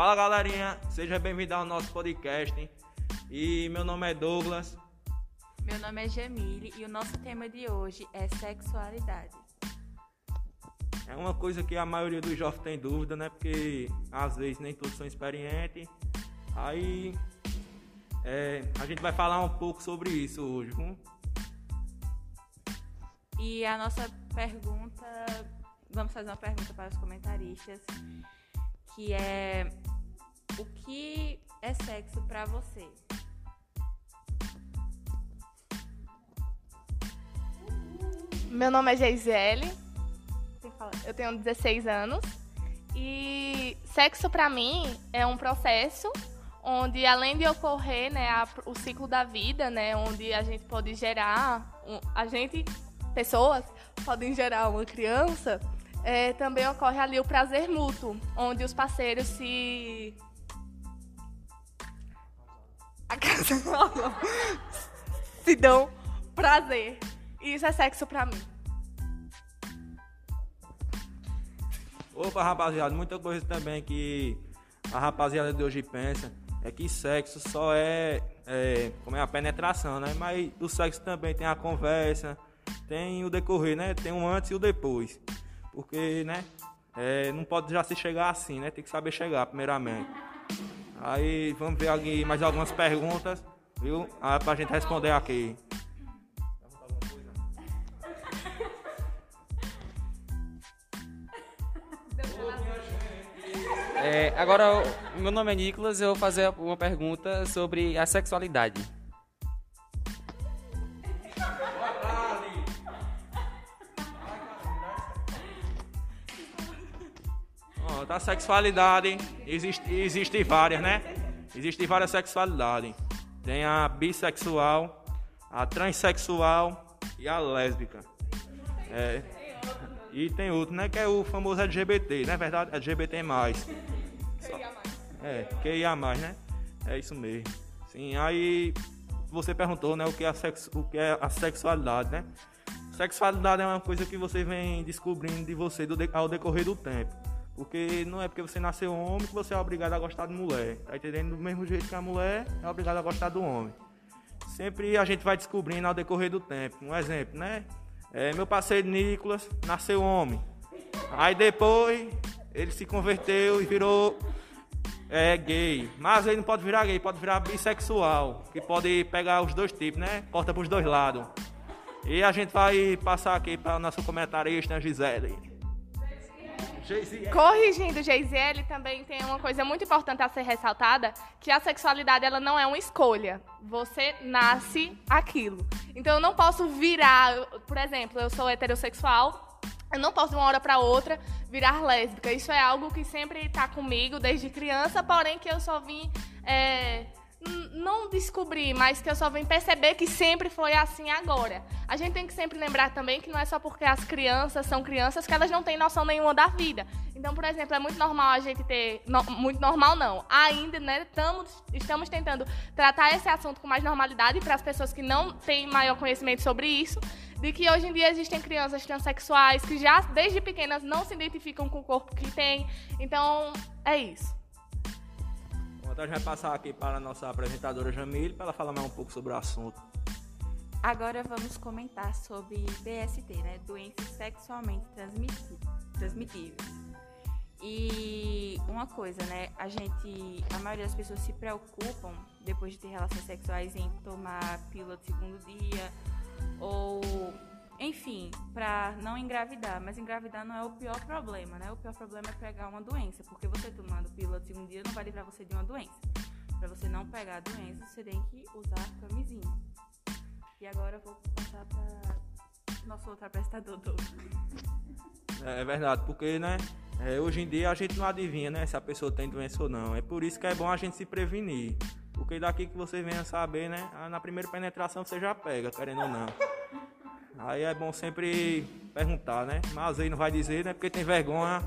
Fala galerinha, seja bem-vindo ao nosso podcast. E meu nome é Douglas. Meu nome é Jamile e o nosso tema de hoje é sexualidade. É uma coisa que a maioria dos jovens tem dúvida, né? Porque às vezes nem todos são experientes. Aí é, a gente vai falar um pouco sobre isso hoje. Viu? E a nossa pergunta, vamos fazer uma pergunta para os comentaristas, que é o que é sexo para você? Meu nome é Geisele, eu tenho 16 anos. E sexo para mim é um processo onde além de ocorrer né, a, o ciclo da vida, né, onde a gente pode gerar, um, a gente, pessoas, podem gerar uma criança, é, também ocorre ali o prazer mútuo, onde os parceiros se. A casa se dão prazer. E isso é sexo pra mim. Opa, rapaziada, muita coisa também que a rapaziada de hoje pensa é que sexo só é, é, como é a penetração, né? Mas o sexo também tem a conversa, tem o decorrer, né? Tem o antes e o depois. Porque, né? É, não pode já se chegar assim, né? Tem que saber chegar primeiramente. Aí vamos ver aqui mais algumas perguntas, viu? Ah, pra gente responder aqui. É, agora, meu nome é Nicolas, eu vou fazer uma pergunta sobre a sexualidade. A sexualidade existe, existe várias, né? Existem várias sexualidades. Tem a bissexual, a transexual e a lésbica. É, e tem outro, né? Que é o famoso LGBT, não é verdade? LGBT+. É, QIA+, né? É isso mesmo. Sim, aí você perguntou, né, o que é a, sexo, o que é a sexualidade, né? Sexualidade é uma coisa que você vem descobrindo de você do, ao decorrer do tempo. Porque não é porque você nasceu homem que você é obrigado a gostar de mulher. Tá entendendo? Do mesmo jeito que a mulher é obrigada a gostar do homem. Sempre a gente vai descobrindo ao decorrer do tempo. Um exemplo, né? É, meu parceiro Nicolas nasceu homem. Aí depois ele se converteu e virou é, gay. Mas ele não pode virar gay, pode virar bissexual. Que pode pegar os dois tipos, né? Corta para os dois lados. E a gente vai passar aqui para nosso comentarista, Gisele. Corrigindo, Geisele, também tem uma coisa muito importante a ser ressaltada, que a sexualidade ela não é uma escolha. Você nasce aquilo. Então eu não posso virar, por exemplo, eu sou heterossexual, eu não posso de uma hora para outra virar lésbica. Isso é algo que sempre está comigo desde criança, porém que eu só vim é, não descobri, mas que eu só vim perceber que sempre foi assim agora. A gente tem que sempre lembrar também que não é só porque as crianças são crianças que elas não têm noção nenhuma da vida. Então, por exemplo, é muito normal a gente ter. No, muito normal não. Ainda, né? Tamo, estamos tentando tratar esse assunto com mais normalidade para as pessoas que não têm maior conhecimento sobre isso. De que hoje em dia existem crianças transexuais que já desde pequenas não se identificam com o corpo que têm. Então, é isso. Então a gente vai passar aqui para a nossa apresentadora Jamile para ela falar mais um pouco sobre o assunto. Agora vamos comentar sobre DST, né? Doenças sexualmente transmitíveis. E uma coisa, né? A gente, a maioria das pessoas se preocupam depois de ter relações sexuais em tomar pílula de segundo dia ou enfim, para não engravidar. Mas engravidar não é o pior problema, né? O pior problema é pegar uma doença, porque você tomando pílula de segundo dia não vai livrar você de uma doença. Para você não pegar a doença, você tem que usar camisinha. E agora eu vou passar para nosso outro apresentador, Douglas. É, é verdade, porque, né? É, hoje em dia a gente não adivinha, né? Se a pessoa tem doença ou não. É por isso que é bom a gente se prevenir. Porque daqui que você venha saber, né? Na primeira penetração você já pega, querendo ou não. Aí é bom sempre perguntar, né? Mas aí não vai dizer, né? Porque tem vergonha,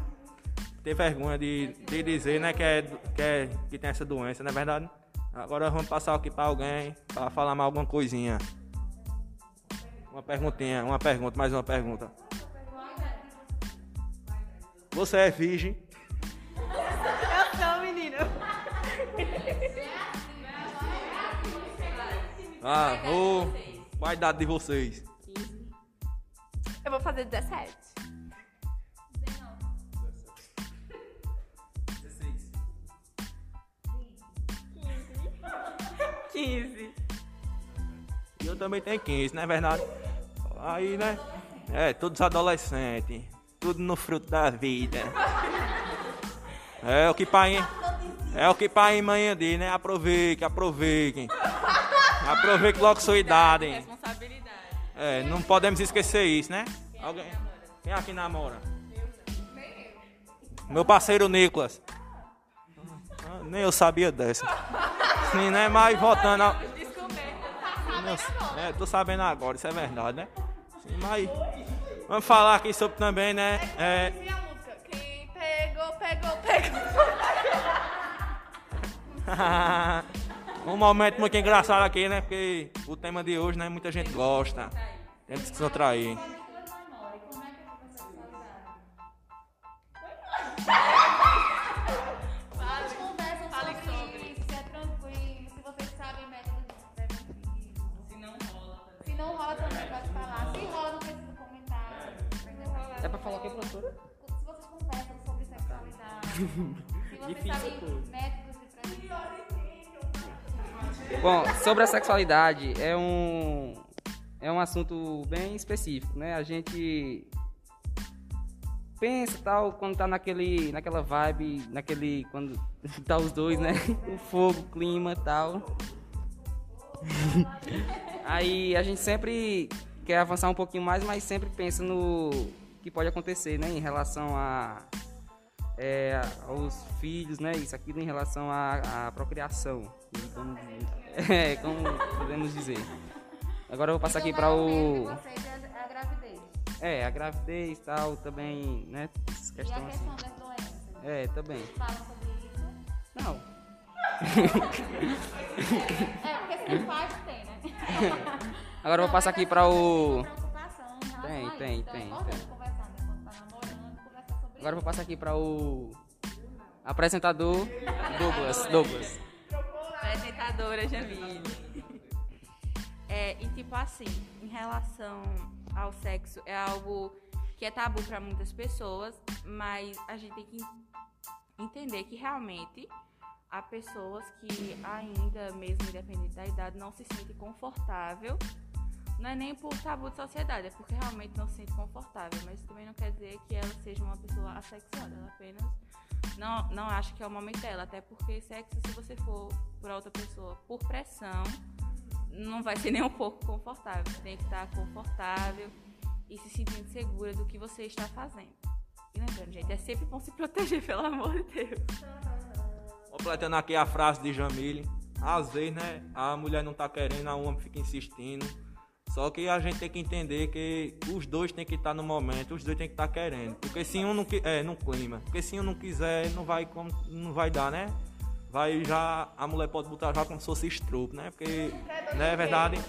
tem vergonha de, de dizer, né? Que, é, que, é, que tem essa doença, não é verdade? Agora vamos passar aqui para alguém para falar mais alguma coisinha. Uma perguntinha, uma pergunta, mais uma pergunta. Você é virgem? Eu sou, menina. Ah, ô, qual a idade de vocês? Eu vou fazer 17. 15. E eu também tenho 15, não é verdade? Aí, né? É, todos adolescentes. Tudo no fruto da vida. É o que pai. É o que pai e mãe diz, né? Aproveite, aproveitem. Aproveite logo sua idade. É, não podemos esquecer isso, né? Alguém? Quem aqui namora? Meu parceiro Nicolas. Ah, Nem eu sabia dessa. Sim, né? Mas voltando ao... Descoberta. É, tô sabendo agora, isso é verdade, né? Sim, mas vamos falar aqui sobre também, né? É? Quem pegou, pegou, pegou. um momento muito engraçado aqui, né? Porque o tema de hoje, né? Muita gente gosta. Tem que se descontrair. Vocês conversam sobre isso, se é tranquilo, se vocês sabem métodos preventivos. Se não rola. Se não rola também pode falar. Se rola, não precisa comentar. É pra falar o que, professora? Se vocês conversam sobre sexualidade. se vocês Difícil sabem métodos. Bom, sobre a sexualidade, é um, é um assunto bem específico, né? A gente pensa tal, quando tá naquele, naquela vibe, naquele, quando tá os dois, né? O fogo, o clima tal. Aí a gente sempre quer avançar um pouquinho mais, mas sempre pensa no que pode acontecer, né? Em relação a é, aos filhos, né? Isso aqui em relação à procriação. Como, é, como podemos dizer. Agora eu vou passar aqui Então, para o é a gravidez. É, a gravidez e tal, também, né? E Essa a questão questão assim. das doenças. É, também. Falam sobre isso. Não. É, porque se faz, tem, né? Agora eu vou passar aqui para o. Tem, Tem, tem, tem, tem, Então é tem. conversar, né? Tá namorando, Agora eu vou passar aqui para o. Apresentador Douglas. Douglas. Apresentadora Jamile. É, e tipo assim, em relação ao sexo, é algo que é tabu para muitas pessoas, mas a gente tem que entender que realmente há pessoas que ainda, mesmo independente da idade, não se sentem confortável. Não é nem por tabu de sociedade, é porque realmente não se sente confortável. Mas também não quer dizer que ela seja uma pessoa assexuada. Ela apenas não, não acha que é o momento dela. Até porque sexo, se você for por outra pessoa por pressão, não vai ser nem um pouco confortável. Você tem que estar confortável e se sentindo segura do que você está fazendo. E lembrando, gente, é sempre bom se proteger, pelo amor de Deus. Completando aqui a frase de Jamile. Às vezes, né, a mulher não tá querendo, a homem fica insistindo. Só que a gente tem que entender que os dois tem que estar no momento, os dois tem que estar querendo. Porque se um não é no clima, porque se um não quiser, não vai não vai dar, né? Vai já a mulher pode botar já como se fosse estrupo, né? Porque não é verdade.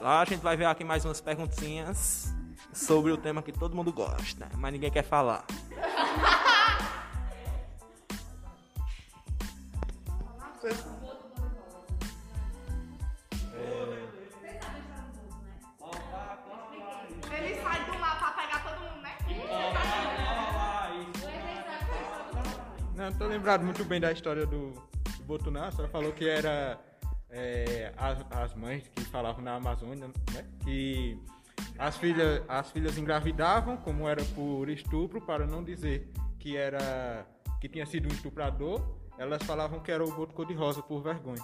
A gente vai ver aqui mais umas perguntinhas sobre o tema que todo mundo gosta, mas ninguém quer falar. tô lembrado muito bem da história do, do Botuná. A senhora falou que era é, as, as mães que falavam na Amazônia, né? Que as filhas, as filhas engravidavam, como era por estupro, para não dizer que era que tinha sido um estuprador, elas falavam que era o boto cor-de-rosa por vergonha.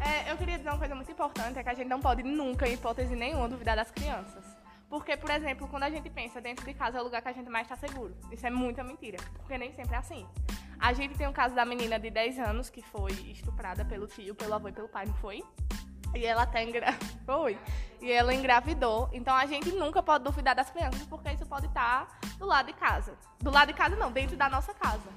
É, eu queria dizer uma coisa muito importante, é que a gente não pode nunca, em hipótese nenhuma, duvidar das crianças. Porque, por exemplo, quando a gente pensa dentro de casa é o lugar que a gente mais está seguro. Isso é muita mentira, porque nem sempre é assim. A gente tem o caso da menina de 10 anos que foi estuprada pelo tio, pelo avô e pelo pai, não foi? E ela até engra... foi. E ela engravidou. Então a gente nunca pode duvidar das crianças, porque isso pode estar do lado de casa. Do lado de casa não, dentro da nossa casa.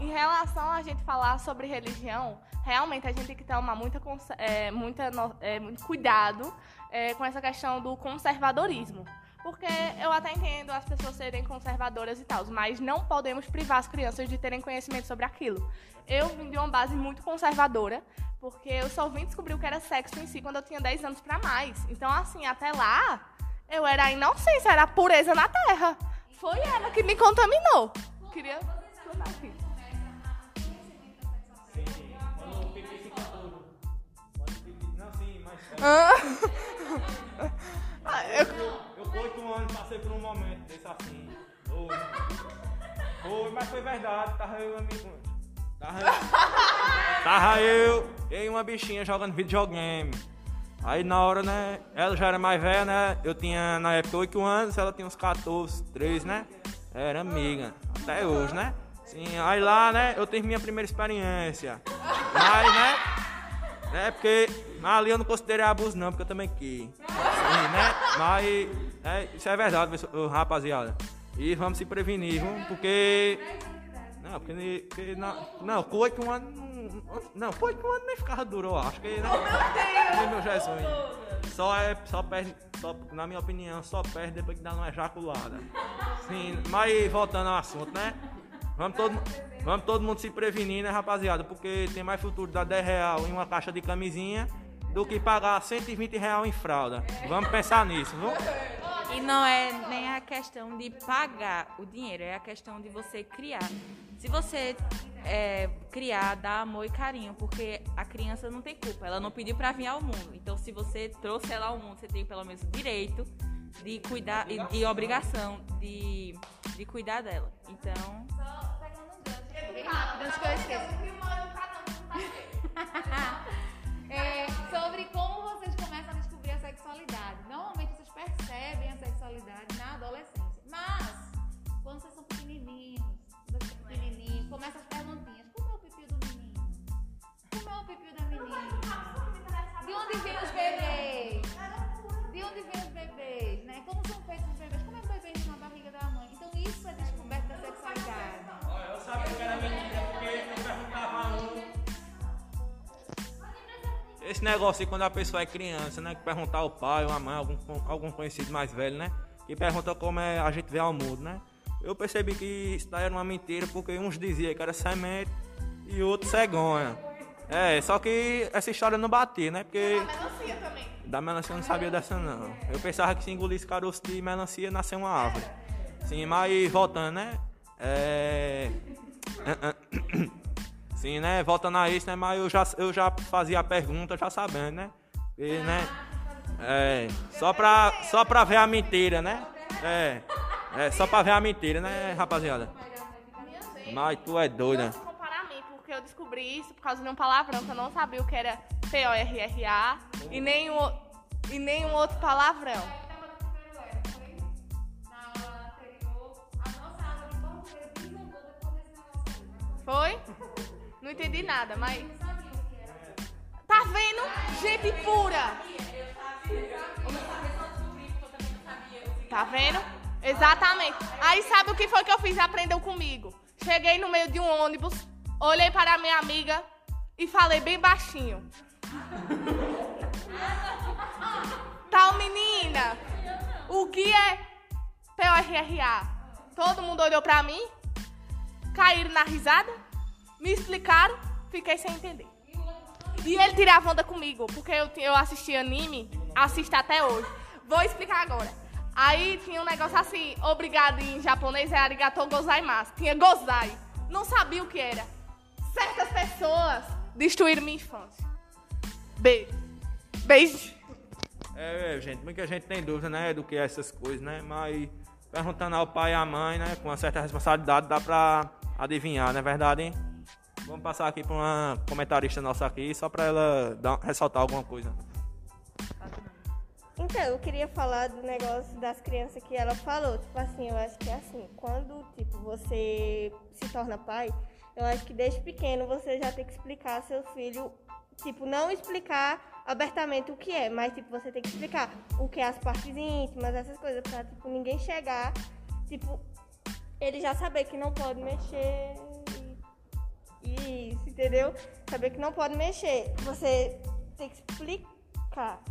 Em relação a gente falar sobre religião, realmente a gente tem que tomar muita, é, muita é, muito cuidado é, com essa questão do conservadorismo. Porque eu até entendo as pessoas serem conservadoras e tal, mas não podemos privar as crianças de terem conhecimento sobre aquilo. Eu vim de uma base muito conservadora, porque eu só vim descobrir o que era sexo em si quando eu tinha 10 anos pra mais. Então, assim, até lá, eu era a inocência, era a pureza na terra. Foi ela que me contaminou. Queria aqui. Ah, eu- Eu oito anos passei por um momento desse assim. Foi. Mas foi verdade. Tava eu e amigo. Tava eu. Tava eu e uma bichinha jogando videogame. Aí na hora, né? Ela já era mais velha, né? Eu tinha na época 8 anos, ela tinha uns 14, 13, né? Era amiga. Até hoje, né? Sim, aí lá, né? Eu tive minha primeira experiência. Mas, né? É porque ali eu não considerei abuso não, porque eu também quis. Sim, né? Mas é, isso é verdade, rapaziada. E vamos se prevenir, viu? porque. Não, porque, porque não, não, com oito anos. não- Não, com oito anos nem ficava duro, acho que. Né? Meu, meu Jesus. Só é. Só perde. Só, na minha opinião, só perde depois que dá uma ejaculada. Sim, mas voltando ao assunto, né? Vamos todo, vamos todo mundo se prevenir, né, rapaziada? Porque tem mais futuro dar 10 real em uma caixa de camisinha do que pagar 120 real em fralda. Vamos pensar nisso, viu? E não é nem a questão de pagar o dinheiro, é a questão de você criar. Se você é, criar, dar amor e carinho, porque a criança não tem culpa, ela não pediu pra vir ao mundo. Então, se você trouxe ela ao mundo, você tem pelo menos o direito de cuidar e, e obrigação de, de cuidar dela. Então, bem rápido, antes que eu esqueça. Esse negócio aí quando a pessoa é criança, né? Que perguntar ao pai ou à mãe, algum, algum conhecido mais velho, né? Que pergunta como é a gente vê ao mundo, né? Eu percebi que isso daí era uma mentira porque uns diziam que era semente e outros cegonha. É, só que essa história não batia, né? Porque Melancia também. da melancia eu não sabia dessa não. Eu pensava que se engolisse caroço de melancia nascia uma árvore. Sim, mas voltando, né? É. Sim, né? Voltando a isso, né? Mas eu já, eu já fazia a pergunta já sabendo, né? E, né? É. Só pra, só pra ver a mentira, né? É. É, só pra ver a mentira, né, rapaziada? Mas tu é doida. Não se compara a mim, porque eu descobri isso por causa de um palavrão que eu não sabia o que era P-O-R-R-A e o- e nenhum outro palavrão. Na aí. Foi? Não entendi nada, mas. Tá vendo? Gente pura! Tá vendo? Exatamente. Aí sabe o que foi que eu fiz? Aprendeu comigo. Cheguei no meio de um ônibus, olhei para a minha amiga e falei bem baixinho. Tal menina, o que é P-O-R-R-A? Todo mundo olhou pra mim, caíram na risada, me explicaram, fiquei sem entender. E ele tirava onda comigo, porque eu, eu assisti anime, assisto até hoje. Vou explicar agora. Aí tinha um negócio assim, obrigado em japonês é arigatou gozaimasu. Tinha gozai. Não sabia o que era. Certas pessoas destruíram minha infância. Beijo. Beijo. É, é, gente, muita gente tem dúvida, né, do que é essas coisas, né? Mas perguntando ao pai e à mãe, né, com uma certa responsabilidade, dá pra adivinhar, não é verdade, hein? Vamos passar aqui pra uma comentarista nossa aqui, só pra ela dar, ressaltar alguma coisa. Então, eu queria falar do negócio das crianças que ela falou. Tipo assim, eu acho que é assim, quando, tipo, você se torna pai, eu acho que desde pequeno você já tem que explicar ao seu filho, tipo, não explicar abertamente o que é, mas, tipo, você tem que explicar o que é as partes íntimas, essas coisas, pra, tipo, ninguém chegar, tipo, ele já saber que não pode mexer isso, entendeu? Saber que não pode mexer. Você tem que explicar.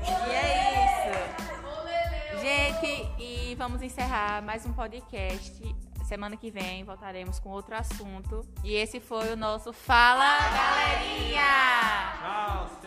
E é isso. Gente, e vamos encerrar mais um podcast. Semana que vem voltaremos com outro assunto. E esse foi o nosso Fala Galerinha! Tchau!